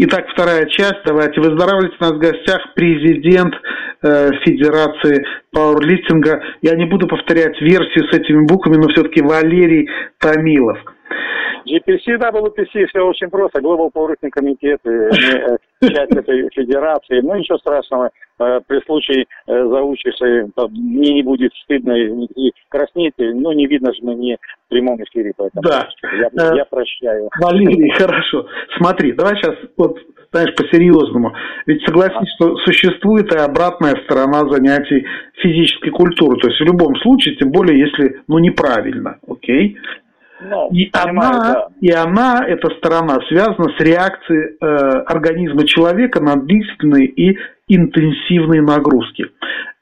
Итак, вторая часть. Давайте. Выздоравливайте. У нас в гостях президент э, Федерации пауэрлифтинга. Я не буду повторять версию с этими буквами, но все-таки Валерий Томилов. GPC, WPC, все очень просто. Global Powerlifting комитет, э, часть этой федерации. Ну, ничего страшного. Э, при случае э, заучишься, мне не будет стыдно и краснеть. Ну, не видно же мне в прямом эфире. Поэтому да. я, я прощаю. Валерий, хорошо. Смотри, давай сейчас вот знаешь, по-серьезному. Ведь согласись, что существует и обратная сторона занятий физической культуры. То есть в любом случае, тем более, если, ну, неправильно, окей? Ну, и, понимаю, она, да. и она, эта сторона, связана с реакцией э, организма человека на длительные и интенсивные нагрузки.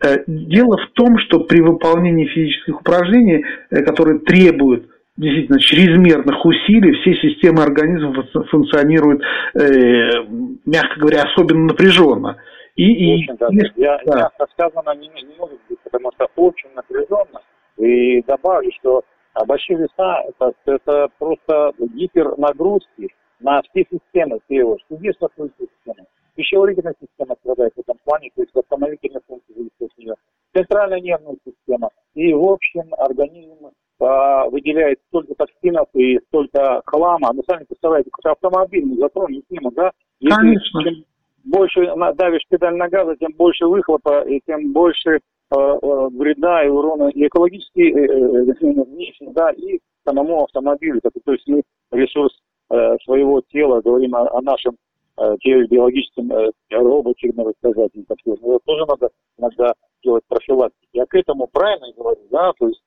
Э, дело в том, что при выполнении физических упражнений, э, которые требуют действительно чрезмерных усилий, все системы организма функционируют, э, мягко говоря, особенно напряженно. И, очень, и, да. Я, да. Я сказано не, не может быть, потому что очень напряженно. И добавлю, что а большие веса это, это просто гипернагрузки на все системы, все его сердечно-сосудистая система. Пищеварительная система страдает в этом плане, то есть восстановительная функция зависит от нее. Центральная нервная система. И в общем организм а, выделяет столько токсинов и столько хлама. Ну, сами представляете, какой автомобиль мы затронем тему, да? Если Конечно. Чем больше давишь педаль на газа, тем больше выхлопа и тем больше вреда и урона и экологически, э, внешне, да, и самому автомобилю. То есть мы ресурс своего тела, говорим о, о нашем биологическом роботе, надо сказать, это тоже надо иногда делать профилактику. Я к этому правильно говорю, да, то есть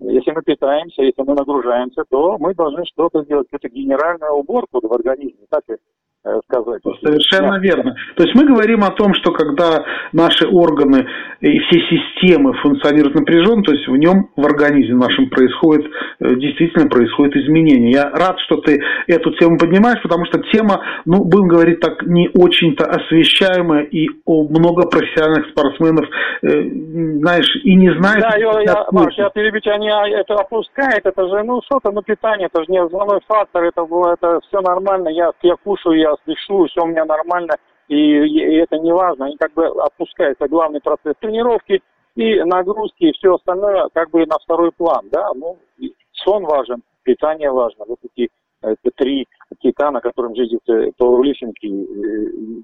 если мы питаемся, если мы нагружаемся, то мы должны что-то сделать, какую-то генеральную уборку в организме, так Совершенно верно. То есть мы говорим о том, что когда наши органы и все системы функционируют напряженно, то есть в нем, в организме нашем происходит, э, действительно происходит изменение. Я рад, что ты эту тему поднимаешь, потому что тема, ну, будем говорить так, не очень-то освещаемая, и у много профессиональных спортсменов, э, знаешь, и не знаешь... Да, я, я, Маш, я перебить, они это опускают, это же, ну, что-то, ну, питание, это же не основной фактор, это, это все нормально, я, я кушаю, я дышу, все у меня нормально, и, и это не важно. Они как бы опускаются главный процесс тренировки и нагрузки, и все остальное как бы на второй план, да, ну, сон важен, питание важно, вот эти это три кита, на котором ездит пауэрлифтинг и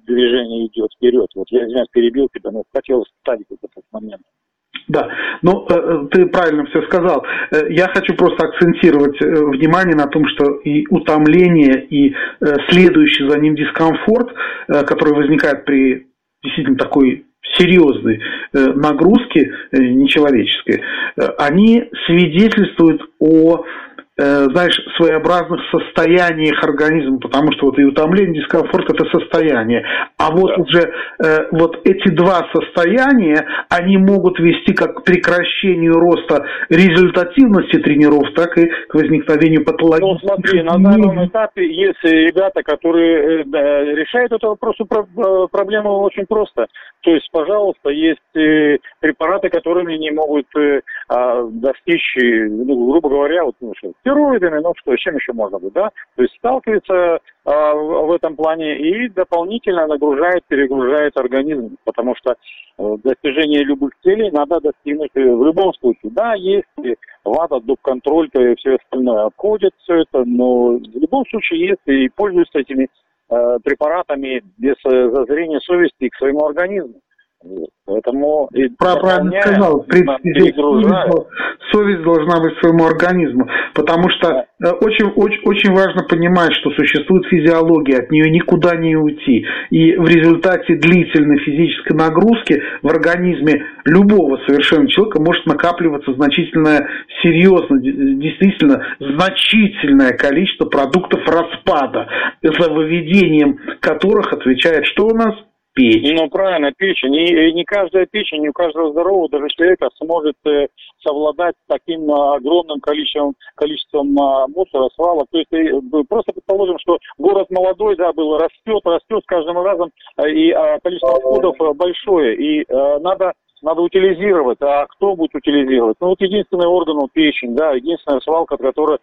движение идет вперед. Вот я, извиняюсь, перебил тебя, но хотел ставить этот момент. Да, ну э, ты правильно все сказал. Э, я хочу просто акцентировать э, внимание на том, что и утомление, и следующий за ним дискомфорт, который возникает при действительно такой серьезной нагрузке нечеловеческой, они свидетельствуют о Э, знаешь, своеобразных состояниях организма, потому что вот и утомление, и дискомфорт – это состояние. А вот да. уже э, вот эти два состояния, они могут вести как к прекращению роста результативности тренеров, так и к возникновению патологии. Ну, смотри, на данном этапе есть ребята, которые э, решают эту вопрос, э, проблему очень просто. То есть, пожалуйста, есть препараты, которыми не могут а, достичь, ну, грубо говоря, вот, ну, что, стероидами, ну что, чем еще можно быть, да? То есть сталкивается а, в, этом плане и дополнительно нагружает, перегружает организм, потому что э, достижение любых целей надо достигнуть в любом случае. Да, есть ВАДА, доп-контроль и все остальное обходит все это, но в любом случае есть и пользуются этими э, препаратами без э, зазрения совести к своему организму. Поэтому и правильно сказал, в принципе, совесть, должна быть своему организму, потому что да. Э, очень, очень, очень важно понимать, что существует физиология, от нее никуда не уйти. И в результате длительной физической нагрузки в организме любого совершенно человека может накапливаться значительное, серьезно, действительно значительное количество продуктов распада, за выведением которых отвечает что у нас? Печень. Ну, правильно, печень. И не каждая печень, не у каждого здорового даже человека сможет э, совладать таким а, огромным количеством, количеством а, мусора, свалок. То есть э, просто предположим, что город молодой, да, был, растет, растет с каждым разом, э, и а, количество отходов большое. И надо надо утилизировать. А кто будет утилизировать? Ну, вот единственный орган, вот печень, да, единственная свалка, которая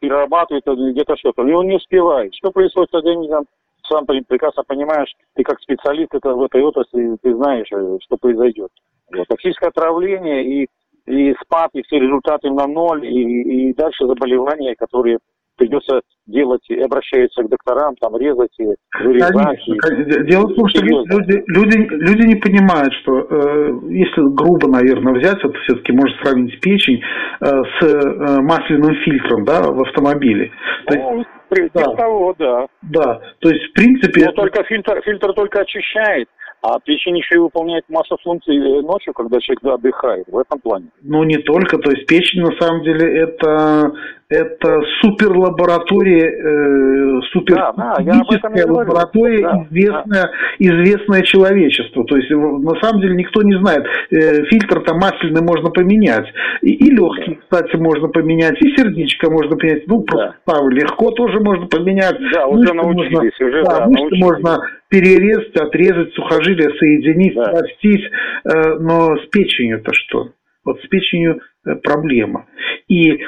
перерабатывает где-то что-то. И он не успевает. Что происходит с организмом? Сам прекрасно понимаешь, ты как специалист это, в этой отрасли, ты знаешь, э, что произойдет. Вот. Токсическое отравление и, и спад, и все результаты на ноль, и, и дальше заболевания, которые придется делать, и обращаются к докторам, там, резать и вырезать. Конечно. И... Дело в том, что люди, люди, люди не понимают, что э, если грубо, наверное, взять, это все-таки можно сравнить печень э, с э, масляным фильтром да, в автомобиле. Ну, то есть, да. того, да. Да, то есть, в принципе... Но это... только фильтр, фильтр только очищает. А печень еще и выполняет массу функций э, ночью, когда человек отдыхает, в этом плане. Ну, не только. То есть печень, на самом деле, это, это суперлаборатория, э, супер да, да, лаборатория, да, известная, да. известное человечеству. То есть, на самом деле, никто не знает. Э, фильтр там масляный можно поменять. И, и легкий, да. кстати, можно поменять, и сердечко можно поменять. Ну, просто да. легко тоже можно поменять. Да, уже научились. Можно, уже, да, да, научились. можно перерезать, отрезать сухожилия, соединить, да. простить. Э, но с печенью-то что? Вот с печенью проблема. И э,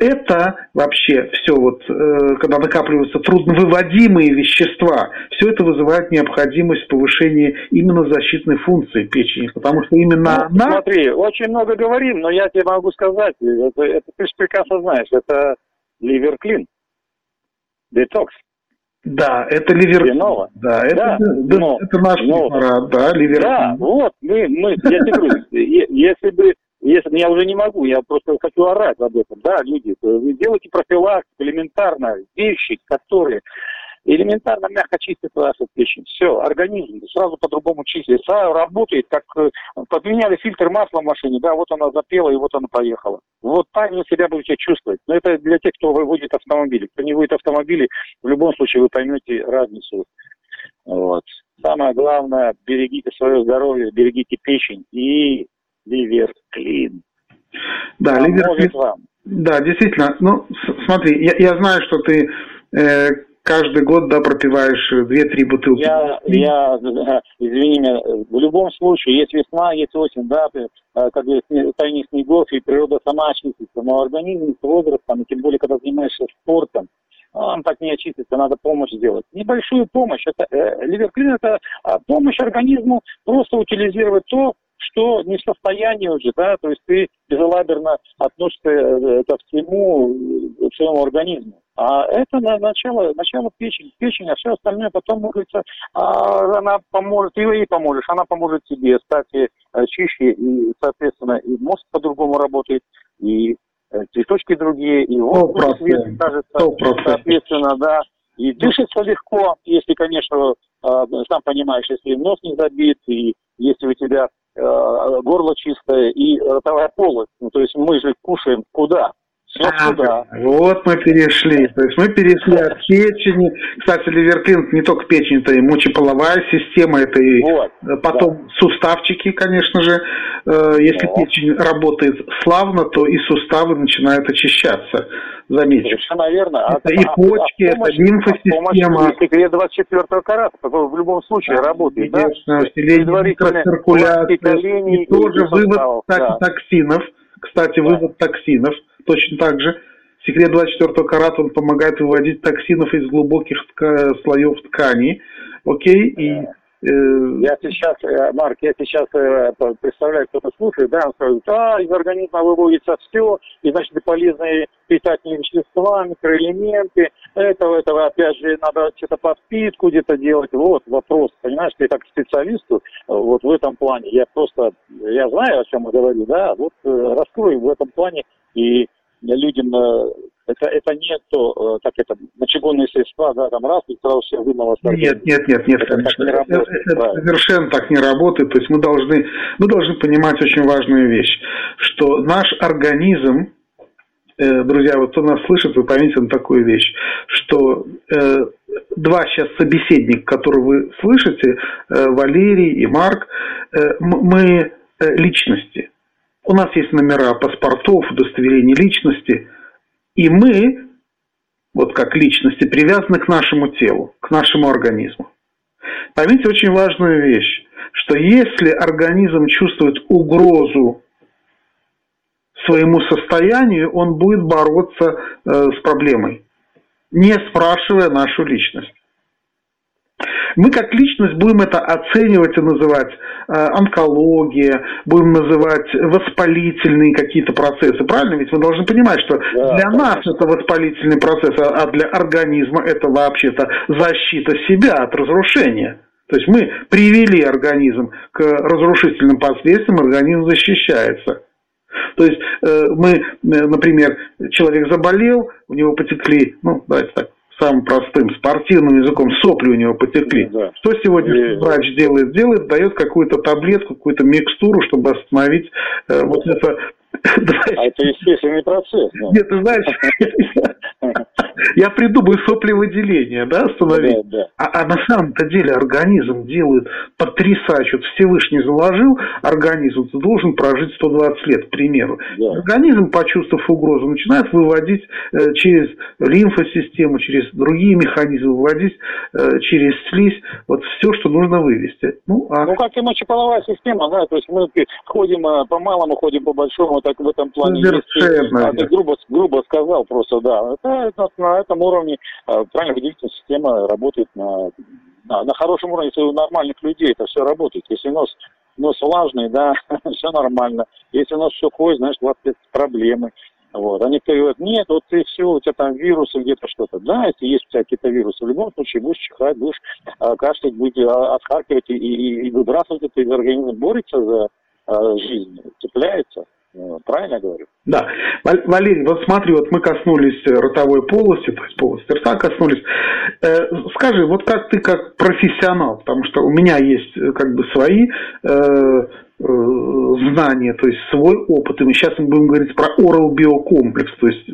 это вообще все вот, когда накапливаются трудновыводимые вещества, все это вызывает необходимость повышения именно защитной функции печени, потому что именно ну, она... Смотри, очень много говорим, но я тебе могу сказать, это, это ты же прекрасно знаешь, это ливерклин, детокс. Да, это. Хреново. Да, это, да, да, но, это наш но, препарат, да, Ливерпуль. Да, вот, мы, мы, я тебе говорю, если бы, если, я уже не могу, я просто хочу орать об этом, да, люди, вы делайте профилактику элементарно, вещи, которые элементарно мягко чистит вашу печень. Все, организм сразу по-другому чистит. Сразу работает, как э, поменяли фильтр масла в машине, да, вот она запела и вот она поехала. Вот так вы себя будете чувствовать. Но это для тех, кто выводит автомобили. Кто не выводит автомобили, в любом случае вы поймете разницу. Вот. Самое главное, берегите свое здоровье, берегите печень и ливер клин. Да, ливер клин. Вам. Да, действительно. Ну, смотри, я, я знаю, что ты э, каждый год, да, пропиваешь 2-3 бутылки. Я, я, извини меня, в любом случае, есть весна, есть осень, да, э, как есть тайник снегов, и природа сама очистится, но организм с возрастом, и тем более, когда занимаешься спортом, он так не очистится, надо помощь сделать. Небольшую помощь. Это, э, ливерклин – это а, помощь организму просто утилизировать то, что не в состоянии уже, да, то есть ты безалаберно относишься э, это всему, к своему организму. А это на начало, начало печени, печень, а все остальное потом, может а, она поможет, ты ей поможешь, она поможет тебе стать э, чище, и, соответственно, и мозг по-другому работает, и э, цветочки другие, и свет кажется, соответственно, да, и дышится легко, если, конечно, сам понимаешь, если нос не забит, и если у тебя Э, горло чистое и ротовая полость. Ну, то есть мы же кушаем куда? Все а. Вот мы перешли. То есть мы перешли от печени. Кстати, ливерклин не только печень, это и мочеполовая система, это и вот, потом да. суставчики, конечно же. Э, если вот. печень работает славно, то и суставы начинают очищаться. Заметьте. Совершенно верно. Это а, и почки, а, это лимфосистема. Секрет 24 карата, в любом случае да, работает. Конечно, да? усиление микроциркуляции. И тоже вывод да. токсинов. Кстати, да. вывод токсинов точно так же. Секрет 24 карата, он помогает выводить токсинов из глубоких тка- слоев тканей. Окей? И Э, я сейчас, э, Марк, я сейчас э, представляю, кто-то слушает, да, он скажет, а, из организма выводится все, и, значит, полезные питательные вещества, микроэлементы, этого, этого, опять же, надо что-то подпитку где-то делать. Вот вопрос, понимаешь, ты как специалисту, вот в этом плане, я просто, я знаю, о чем я говорю, да, вот раскрою в этом плане, и людям это, это не то, как это, мочегонные средства, да, там раз, и сразу все вымыло. Нет, нет, нет, нет, это конечно. Так не работает, это, это совершенно так не работает. То есть мы должны, мы должны понимать очень важную вещь, что наш организм, э, друзья, вот кто нас слышит, вы поймите на такую вещь, что э, два сейчас собеседника, которые вы слышите, э, Валерий и Марк, э, мы э, личности. У нас есть номера паспортов, удостоверений личности – и мы, вот как личности, привязаны к нашему телу, к нашему организму. Поймите очень важную вещь, что если организм чувствует угрозу своему состоянию, он будет бороться э, с проблемой, не спрашивая нашу личность. Мы как личность будем это оценивать и называть э, онкология, будем называть воспалительные какие-то процессы, правильно? Ведь мы должны понимать, что да, для да. нас это воспалительный процесс, а, а для организма это вообще-то защита себя от разрушения. То есть мы привели организм к разрушительным последствиям, организм защищается. То есть э, мы, э, например, человек заболел, у него потекли, ну, давайте так, самым простым спортивным языком, сопли у него потекли. Да. Что сегодня и... врач делает? Делает, дает какую-то таблетку, какую-то микстуру, чтобы остановить э, вот это а это естественный процесс. Да? Нет, ты знаешь, я придумаю соплевыделение, да, остановить. Да, да. А, а на самом-то деле организм делает потрясающе. Вот Всевышний заложил организм, ты должен прожить 120 лет, к примеру. Да. Организм, почувствовав угрозу, начинает выводить э, через лимфосистему, через другие механизмы, выводить э, через слизь вот все, что нужно вывести. Ну, а... ну как и мочеполовая система, да, то есть мы ходим э, по малому, ходим по большому, так в этом плане. Совершенно. Есть, а ты грубо, грубо сказал просто, да. Это, это на этом уровне э, правильно выделительная система работает на, на, на хорошем уровне, если у нормальных людей это все работает. Если нос, нос влажный, да, все нормально. Если нос сухой, значит, у вас проблемы. Вот. Они говорят, нет, вот ты все, у тебя там вирусы где-то что-то. Да, если есть у тебя какие-то вирусы, в любом случае будешь чихать, будешь а, кашлять, будешь а, отхаркивать и, и, и выбрасывать это из организма, борется за жизнь, цепляется. Ну, правильно я говорю? Да. Валерий, вот смотри, вот мы коснулись ротовой полости, то есть полости рта коснулись. Э, скажи, вот как ты как профессионал, потому что у меня есть э, как бы свои э, Э, знания, то есть свой опыт. И мы сейчас мы будем говорить про Oral биокомплекс, то есть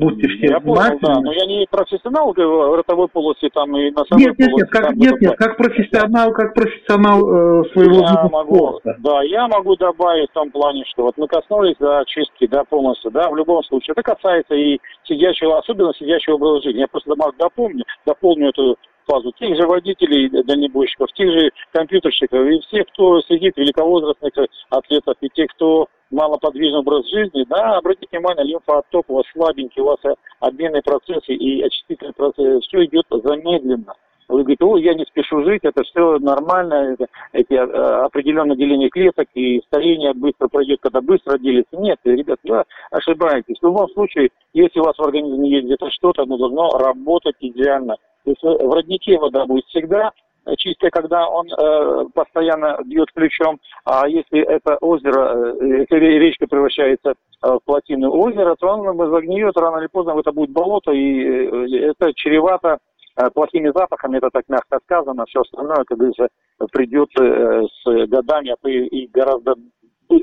будьте все я. Понял, да, но я не профессионал в ротовой полости там и на самой нет, нет. Нет, как, нет, нет, как профессионал, как профессионал э, своего я могу, спорта. Да, я могу добавить в том плане, что вот мы коснулись да, очистки, да, полностью, да, в любом случае. Это касается и сидящего, особенно сидящего образа жизни. Я просто дополню, дополню эту фазу тех же водителей дальнобойщиков, тех же компьютерщиков и всех, кто сидит, великовозрастных атлетов, и тех, кто малоподвижный образ жизни, да, обратите внимание, лимфоотток у вас слабенький, у вас обменные процессы и очистительные процессы, все идет замедленно. Вы говорите, ой, я не спешу жить, это все нормально, это, эти а, определенные деления клеток и старение быстро пройдет, когда быстро делится. Нет, ребят, вы ошибаетесь. В любом случае, если у вас в организме есть где-то что-то, оно должно работать идеально. То есть в роднике вода будет всегда чистая, когда он э, постоянно бьет ключом, а если это озеро, э, если речка превращается э, в плотину озера, то он загниет, рано или поздно это будет болото, и э, это чревато э, плохими запахами, это так мягко сказано, все остальное, как говорится, придет э, с годами, а и, гораздо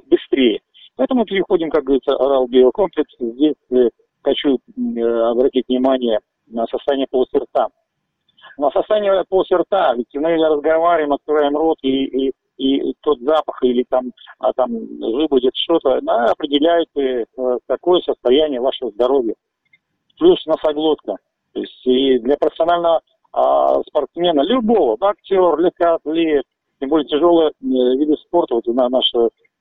быстрее. Поэтому переходим, как говорится, орал биокомплекс. Здесь э, хочу э, обратить внимание на состояние полости рта на состояние полости рта, ведь мы разговариваем, открываем рот, и, и, и тот запах или там, а, там выбудет что-то, она определяет э, какое состояние вашего здоровья. Плюс носоглотка. То есть и для профессионального а, спортсмена, любого, актер, легкоатлет, тем более тяжелые э, виды спорта, вот на наши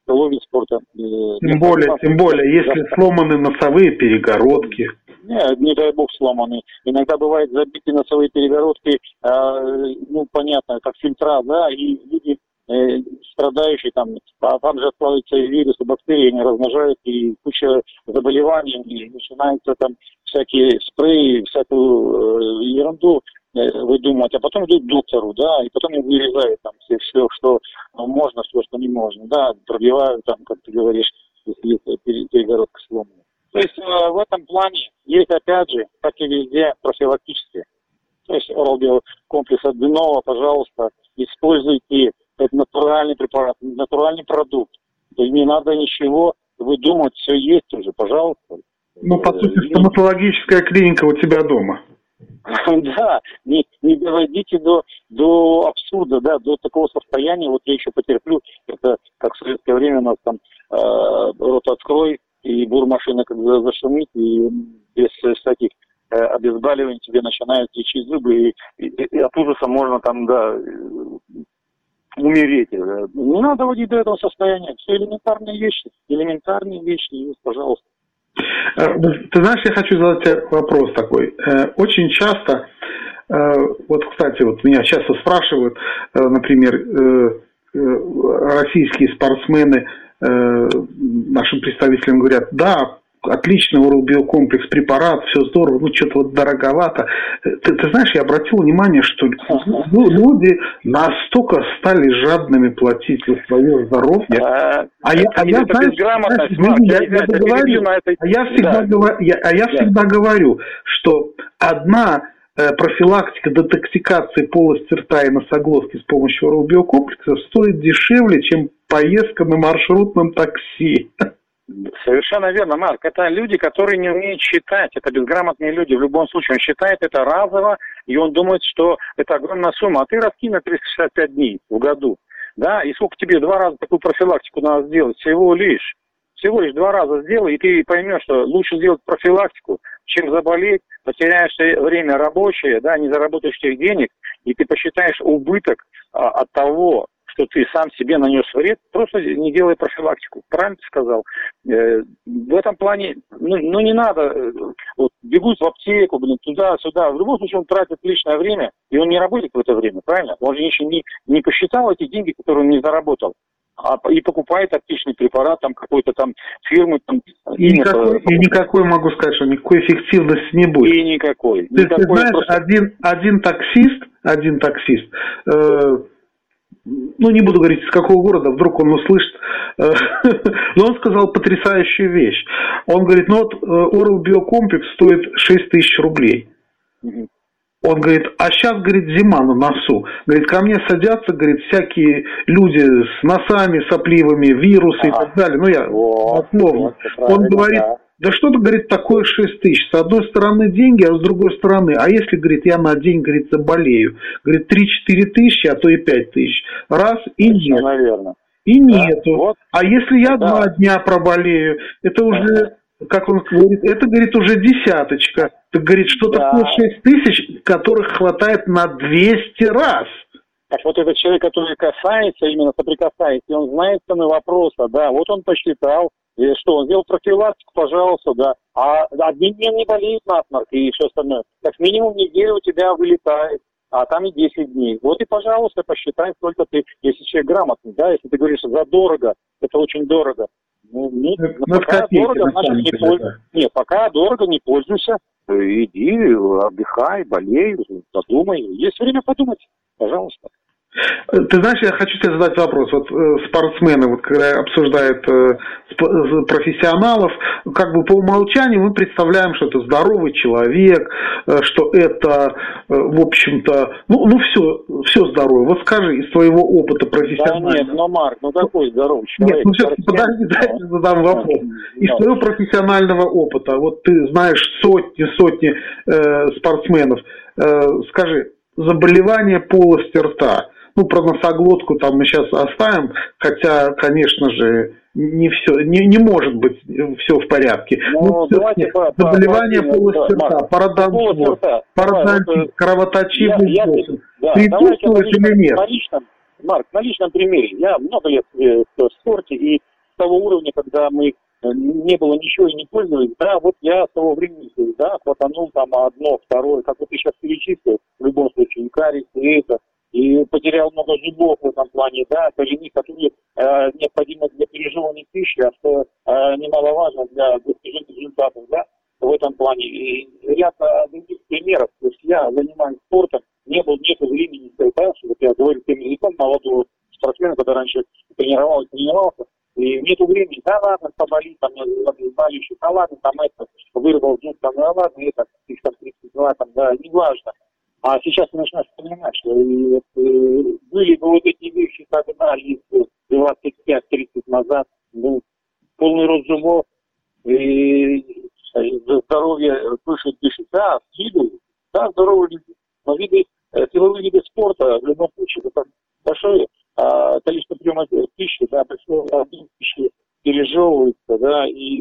вид спорта. Э, тем более, тем более, если сломаны носовые перегородки. Не, не дай бог сломанный. Иногда бывает забиты носовые перегородки, э, ну, понятно, как фильтра, да, и люди э, страдающие там, а там же откладываются вирусы, бактерии, они размножают, и куча заболеваний, и начинаются там всякие спреи, всякую э, ерунду э, выдумывать, а потом идут к доктору, да, и потом им вырезают там все, все, что можно, все, что не можно, да, пробивают там, как ты говоришь, если перегородка сломана. То есть э, в этом плане есть, опять же, как и везде, профилактические. То есть орал комплекс от Денова, пожалуйста, используйте это натуральный препарат, натуральный продукт. То есть не надо ничего выдумывать, все есть уже, пожалуйста. Ну, по сути, э, стоматологическая клиника у тебя дома. Да, не, не доводите до, до абсурда, да, до такого состояния, вот я еще потерплю, это как в советское время у нас там э, рот открой, и бурмашина когда зашумит, и без всяких э, обезболиваний тебе начинают течь зубы, и, и, и от ужаса можно там, да, умереть. Э, не надо доводить до этого состояния. Все элементарные вещи. Элементарные вещи, есть, пожалуйста. Э, ты знаешь, я хочу задать тебе вопрос такой. Очень часто Вот, кстати, вот меня часто спрашивают, например, российские спортсмены нашим представителям говорят, да, отличный урал-биокомплекс, препарат, все здорово, ну что-то вот дороговато. Ты, ты знаешь, я обратил внимание, что люди настолько стали жадными платить за свое здоровье. А, а я, а я, знаешь, я, а всегда, да. говорю, что одна э, профилактика детоксикации полости рта и носоглотки с помощью урал-биокомплекса стоит дешевле, чем поездка на маршрутном такси. Совершенно верно, Марк. Это люди, которые не умеют считать. Это безграмотные люди. В любом случае, он считает это разово, и он думает, что это огромная сумма. А ты раскинь на 365 дней в году. Да, и сколько тебе два раза такую профилактику надо сделать? Всего лишь. Всего лишь два раза сделай, и ты поймешь, что лучше сделать профилактику, чем заболеть, потеряешь время рабочее, да, не заработаешь тех денег, и ты посчитаешь убыток а, от того, что ты сам себе нанес вред, просто не делай профилактику. Правильно ты сказал. Э, в этом плане, ну, ну не надо, э, вот, бегут в аптеку, блин, туда-сюда. В любом случае он тратит личное время, и он не работает в это время, правильно? Он же еще не, не посчитал эти деньги, которые он не заработал а, и покупает оптичный препарат там какой-то там фирмы. Там, и, никакой, и никакой, могу сказать, что никакой эффективности не будет. И никакой. Ты, никакой ты знаешь, просто... один, один таксист, один таксист, э, ну, не буду говорить, из какого города, вдруг он услышит, но он сказал потрясающую вещь. Он говорит, ну вот Oral э, Биокомплекс стоит 6 тысяч рублей. Он говорит, а сейчас, говорит, зима на носу. Говорит, ко мне садятся, говорит, всякие люди с носами сопливыми, вирусы и так далее. Ну, я вот, Вот, он говорит, да. Да что-то, говорит, такое 6 тысяч. С одной стороны деньги, а с другой стороны, а если, говорит, я на день, говорит, заболею? Говорит, 3-4 тысячи, а то и 5 тысяч. Раз, и Точно, нет. наверное. И да, нету. Вот. А если я да. два дня проболею, это уже, как он говорит, это, говорит, уже десяточка. Так, говорит, что да. такое 6 тысяч, которых хватает на 200 раз. Так вот этот человек, который касается, именно соприкасается, и он знает цены вопроса, да, вот он посчитал, и что, он сделал профилактику, пожалуйста, да. А один день не болеет насморк и все остальное. Как минимум неделю у тебя вылетает, а там и 10 дней. Вот и, пожалуйста, посчитай, сколько ты, если человек грамотный, да, если ты говоришь за дорого, это очень дорого. Ну, не, ну, ну пока копейки, дорого, значит, не пользуйся. Нет, пока дорого, не пользуйся. Иди, отдыхай, болей, подумай. Есть время подумать, пожалуйста. Ты знаешь, я хочу тебе задать вопрос. Вот э, спортсмены, вот когда обсуждают э, профессионалов, как бы по умолчанию мы представляем, что это здоровый человек, э, что это, в общем-то, ну, ну все, все здоровое. Вот скажи из твоего опыта профессионального. Да нет, но Марк, ну какой здоровый человек? Нет, ну все-таки подожди, дай я задам вопрос. Из твоего профессионального опыта, вот ты знаешь сотни, сотни э, спортсменов, э, скажи, заболевание полости рта, ну, про носоглотку там мы сейчас оставим, хотя, конечно же, не все, не, не может быть все в порядке. Ну, ну давайте по, заболевание по, полости рта, пародонтоз, пародонтит, кровоточивый я, да, присутствует или нет? На личном, Марк, на личном примере. Я много лет э, в спорте, и с того уровня, когда мы э, не было ничего и не пользовались, да, вот я с того времени, да, хватанул там одно, второе, как вот ты сейчас перечислил, в любом случае, и карис, и это, и потерял много зубов в этом плане, да, коренных, которые э, необходимы для переживания пищи, а что э, немаловажно для достижения результатов, да, в этом плане. И ряд э, других примеров. То есть я занимаюсь спортом, не было нет времени, да, вот я говорю тем языком молодого спортсмена, когда раньше тренировался, тренировался, и нету времени, да ладно, поболит, там, болельщик, да ладно, там это, вырвал зуб, там, да ладно, это, их там 32, там, да, неважно. А сейчас ты начинаешь понимать, что э, были бы вот эти вещи тогда, если 25-30 назад, ну, полный рост зубов, и э, здоровье выше дышит, да, силу, да, здоровые люди. Но виды, э, силовые виды спорта в любом случае, это большое а, количество приема пищи, да, большое объем пищи пережевывается, да, и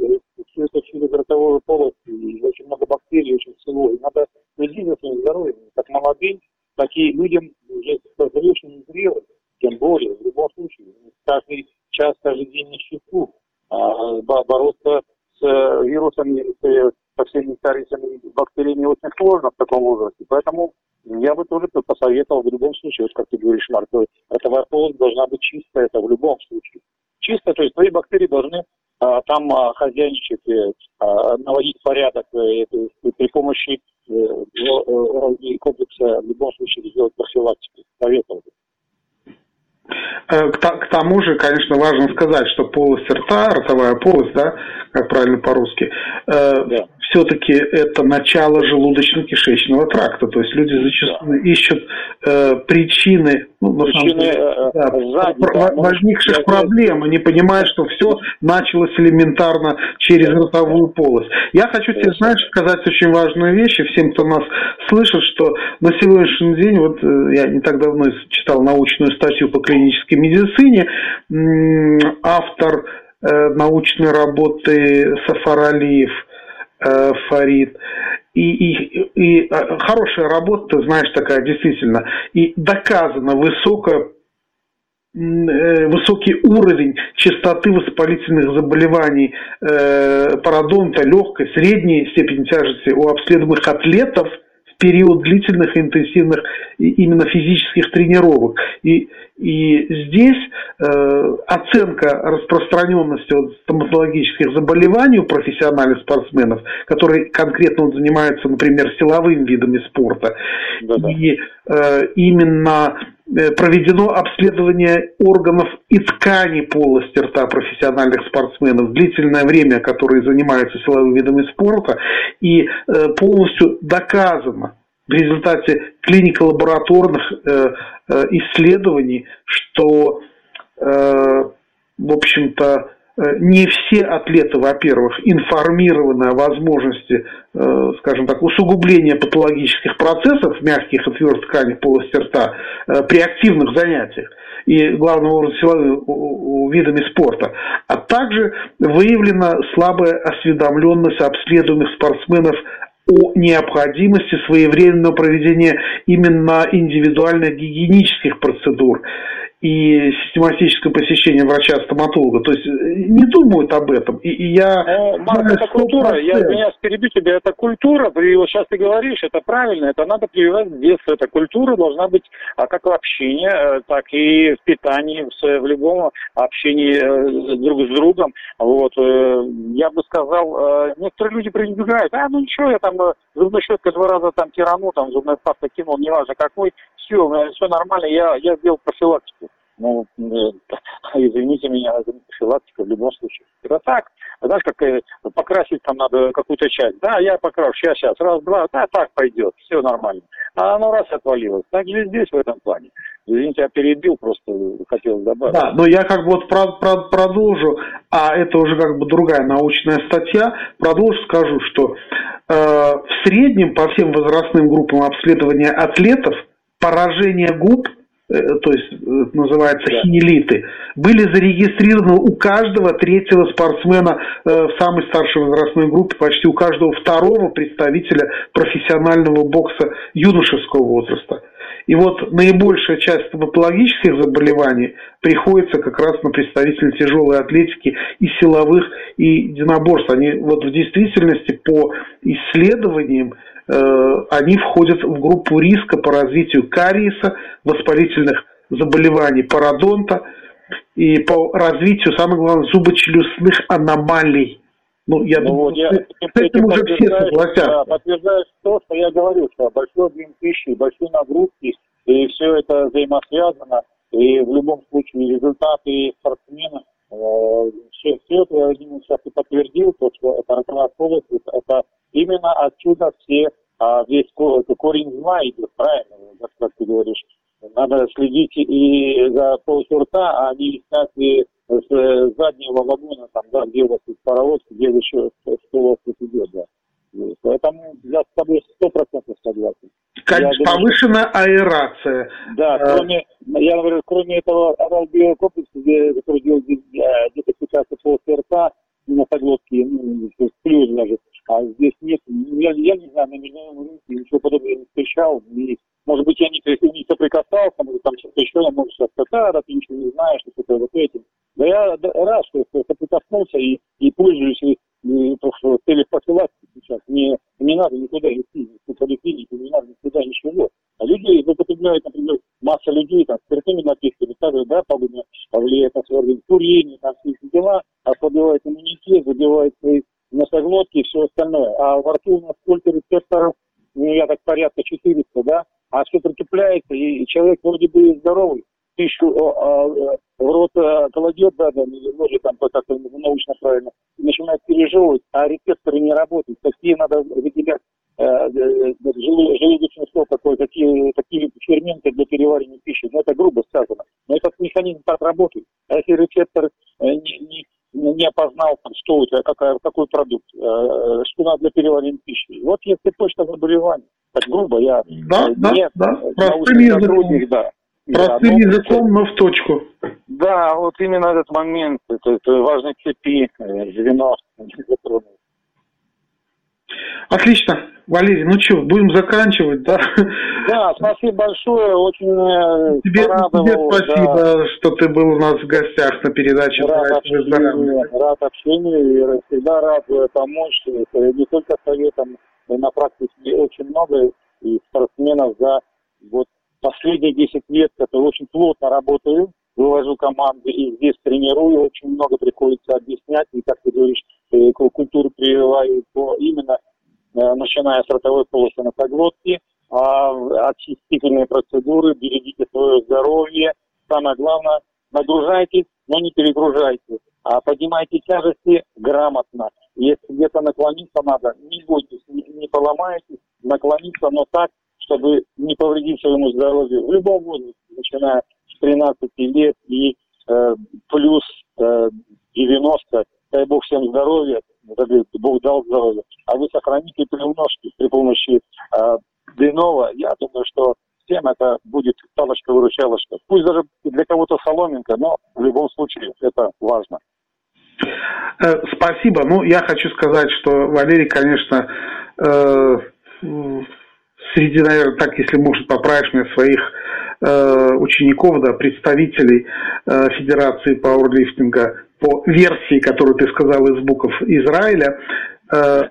все это через ротовую полость, и очень много бактерий, очень всего. И надо следить за своим здоровьем, молодым, так и людям уже достаточно зрелым, тем более, в любом случае, каждый час, каждый день на счету, а, бороться с э, вирусами, с, со всеми старицами, бактериями очень сложно в таком возрасте. Поэтому я бы тоже посоветовал в любом случае, вот как ты говоришь, Марк, ротовая полость должна быть чистая, это в любом случае. Чисто, то есть твои бактерии должны а, там а, хозяйничать, э, а, наводить порядок э, при помощи э, э, комплекса в любом случае сделать профилактику. Советовал бы. Э, к тому же, конечно, важно сказать, что полость рта, ротовая полость, да, как правильно по-русски, да. Все-таки это начало желудочно-кишечного тракта. То есть люди зачастую да. ищут э, причины, ну, причины деле, э, да, сзади, да, возникших может, проблем. Они понимают, что все началось элементарно через да. ротовую полость. Я хочу тебе, знаешь, сказать очень важную вещь, и всем, кто нас слышит, что на сегодняшний день, вот я не так давно читал научную статью по клинической медицине, автор Э, научной работы Сафаралиев э, Фарид. И, и, и э, хорошая работа, знаешь, такая действительно. И доказано высокая высокий уровень частоты воспалительных заболеваний э, пародонта, легкой, средней степени тяжести у обследуемых атлетов – период длительных интенсивных именно физических тренировок. И, и здесь э, оценка распространенности вот, стоматологических заболеваний у профессиональных спортсменов, которые конкретно вот, занимаются, например, силовыми видами спорта, Да-да. и э, именно проведено обследование органов и тканей полости рта профессиональных спортсменов. Длительное время, которые занимаются силовыми видами спорта, и э, полностью доказано в результате клинико-лабораторных э, исследований, что, в общем-то, Э, не все атлеты, во-первых, информированы о возможности, э, скажем так, усугубления патологических процессов в мягких и твердых тканях полости рта э, при активных занятиях и главным образом силовыми видами спорта, а также выявлена слабая осведомленность обследуемых спортсменов о необходимости своевременного проведения именно индивидуальных гигиенических процедур и систематическое посещение врача-стоматолога. То есть э, не думают об этом. И, и я ну, Марк, это культура. Я извиняюсь, перебью тебя. Это культура. Ты вот сейчас ты говоришь, это правильно. Это надо прививать с детства. Эта культура должна быть а как в общении, э, так и в питании, в, в любом общении э, друг с другом. Вот. Я бы сказал, некоторые люди пренебрегают. А, ну ничего, я там зубной щеткой два раза там тирану, там зубной пастой кинул, неважно какой. Все, все нормально. Я, я сделал профилактику. Ну, э, извините меня, профилактика в любом случае. Это так. Знаешь, как э, покрасить там надо какую-то часть. Да, я покрашу, сейчас, сейчас, раз, два, да, так пойдет, все нормально. А оно раз отвалилось. Так же здесь в этом плане. Извините, я перебил, просто хотел добавить. Да, но я как бы вот про, про, продолжу, а это уже как бы другая научная статья, продолжу, скажу, что э, в среднем по всем возрастным группам обследования атлетов поражение губ – то есть э, называется да. хинелиты, были зарегистрированы у каждого третьего спортсмена э, в самой старшей возрастной группе, почти у каждого второго представителя профессионального бокса юношеского возраста. И вот наибольшая часть стоматологических заболеваний приходится как раз на представителей тяжелой атлетики и силовых, и единоборств. Они вот в действительности по исследованиям Э, они входят в группу риска по развитию кариеса, воспалительных заболеваний пародонта и по развитию, самое главное, зубочелюстных аномалий. Ну, я ну, думаю, я, с этим уже все согласятся. Да, подтверждаешь то, что я говорю, что большой объем пищи, большие нагрузки, и все это взаимосвязано, и в любом случае результаты спортсмена, э, все, все это я сейчас и подтвердил, то, что это роковая полость, это именно отсюда все, а, весь корень зла идет, правильно, как ты говоришь. Надо следить и за полостью рта, а не искать и с заднего вагона, там, да, где у вас есть паровоз, где еще что у вас тут идет, да. Поэтому я с тобой сто процентов согласен. Конечно, повышенная аэрация. Да, а... кроме, я говорю, кроме этого орал комплекса, где, который делает где-то сейчас полостью рта, на соглотке, ну, плюс даже, а здесь нет, я, я не знаю, на международном рынке ничего подобного не встречал. И, может быть, я не, не соприкасался, может, там что-то еще, может, сейчас да, да, ты ничего не знаешь, что-то вот этим. Да я рад, что я соприкоснулся и, и пользуюсь и, и, в цели профилактики сейчас. Мне не надо никуда идти, ни в поликлинику, не надо никуда ничего. А люди употребляют, например, масса людей там, спиртными напитками, также, да, пагубно влияет на свой организм, курение, там, все эти дела, ослабевает иммунитет, забивает свои носоглотки и все остальное. А во рту у нас сколько рецепторов, ну, я так порядка 400, да, а все притупляется, и человек вроде бы здоровый, пищу а, а, в рот а, кладет, да, да, ложит там как-то научно правильно, начинает пережевывать, а рецепторы не работают. Такие надо выделять э, э, желудочный сок такой, такие, такие ферменты для переваривания пищи. Ну, это грубо сказано. Но этот механизм так работает. А если рецептор э, не, не, не опознал, там, что у тебя, какая, какой продукт, что надо для переваривания пищи. Вот если точно заболевание, так грубо, я да, не, да, да, простым языком. Да, Простым да, языком, но в точку. Да, вот именно этот момент, это, это важной цепи, э, звено Отлично. Валерий, ну что, будем заканчивать, да? Да, спасибо большое, очень э, тебе, тебе спасибо, да. что ты был у нас в гостях на передаче рад общению, рад общению и всегда рад помочь, не только советом, на практике очень много и спортсменов за вот последние 10 лет, это очень плотно работаю, вывожу команды и здесь тренирую, очень много приходится объяснять, и, как ты говоришь, э, культуру прививаю по, именно э, начиная с ротовой полосы носоглотки, а, очистительные процедуры, берегите свое здоровье, самое главное, нагружайтесь, но не перегружайте, а поднимайте тяжести грамотно. Если где-то наклониться надо, не бойтесь, не, не поломайтесь, наклониться, но так, чтобы не повредить своему здоровью в любом возрасте, начиная с 13 лет и э, плюс э, 90, дай бог всем здоровья, Бог дал здоровье, а вы сохраните и приумножьте при помощи э, Длинного, я думаю, что всем это будет палочка-выручалочка. Пусть даже для кого-то соломинка, но в любом случае это важно. Э, спасибо. Ну, я хочу сказать, что Валерий, конечно, э, среди, наверное, так, если может, поправишь мне своих э, учеников, да, представителей э, Федерации пауэрлифтинга по версии, которую ты сказал из букв Израиля, э,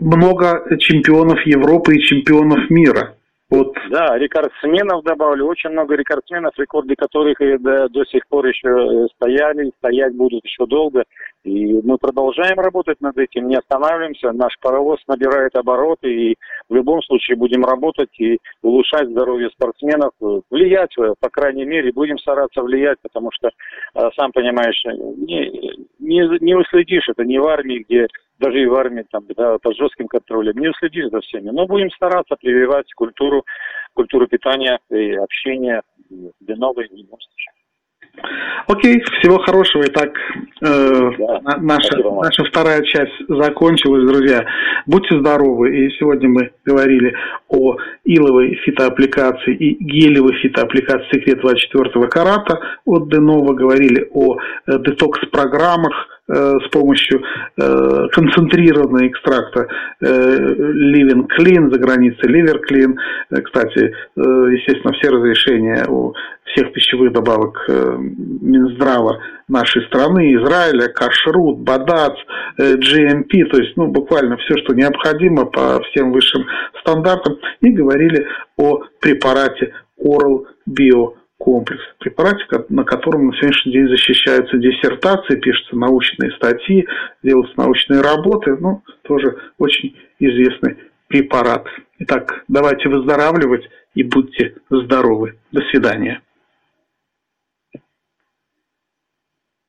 много чемпионов Европы и чемпионов мира. Вот. Да, рекордсменов добавлю, очень много рекордсменов, рекорды которых и до, до сих пор еще э, стояли, стоять будут еще долго. И мы продолжаем работать над этим, не останавливаемся. Наш паровоз набирает обороты, и в любом случае будем работать и улучшать здоровье спортсменов, влиять, э, по крайней мере, будем стараться влиять, потому что, э, сам понимаешь, не, не, не уследишь, это не в армии, где даже и в армии там, да, под жестким контролем, не уследишь за всеми. Но будем стараться прививать культуру, культуру питания и общения в любом случае. Окей, всего хорошего. Итак, э, да, наша, наша вторая часть закончилась, друзья. Будьте здоровы. И сегодня мы говорили о иловой фитоаппликации и гелевой фитоаппликации секрет 24 карата от Денова. Говорили о э, детокс-программах с помощью э, концентрированного экстракта э, Living Clean за границей, Liver Clean. Кстати, естественно, все разрешения у всех пищевых добавок Минздрава нашей страны, Израиля, Кашрут, Бадац, GMP, то есть ну, буквально все, что необходимо по всем высшим стандартам, и говорили о препарате Oral Bio комплекс препарате, на котором на сегодняшний день защищаются диссертации, пишутся научные статьи, делаются научные работы. Ну, тоже очень известный препарат. Итак, давайте выздоравливать и будьте здоровы. До свидания.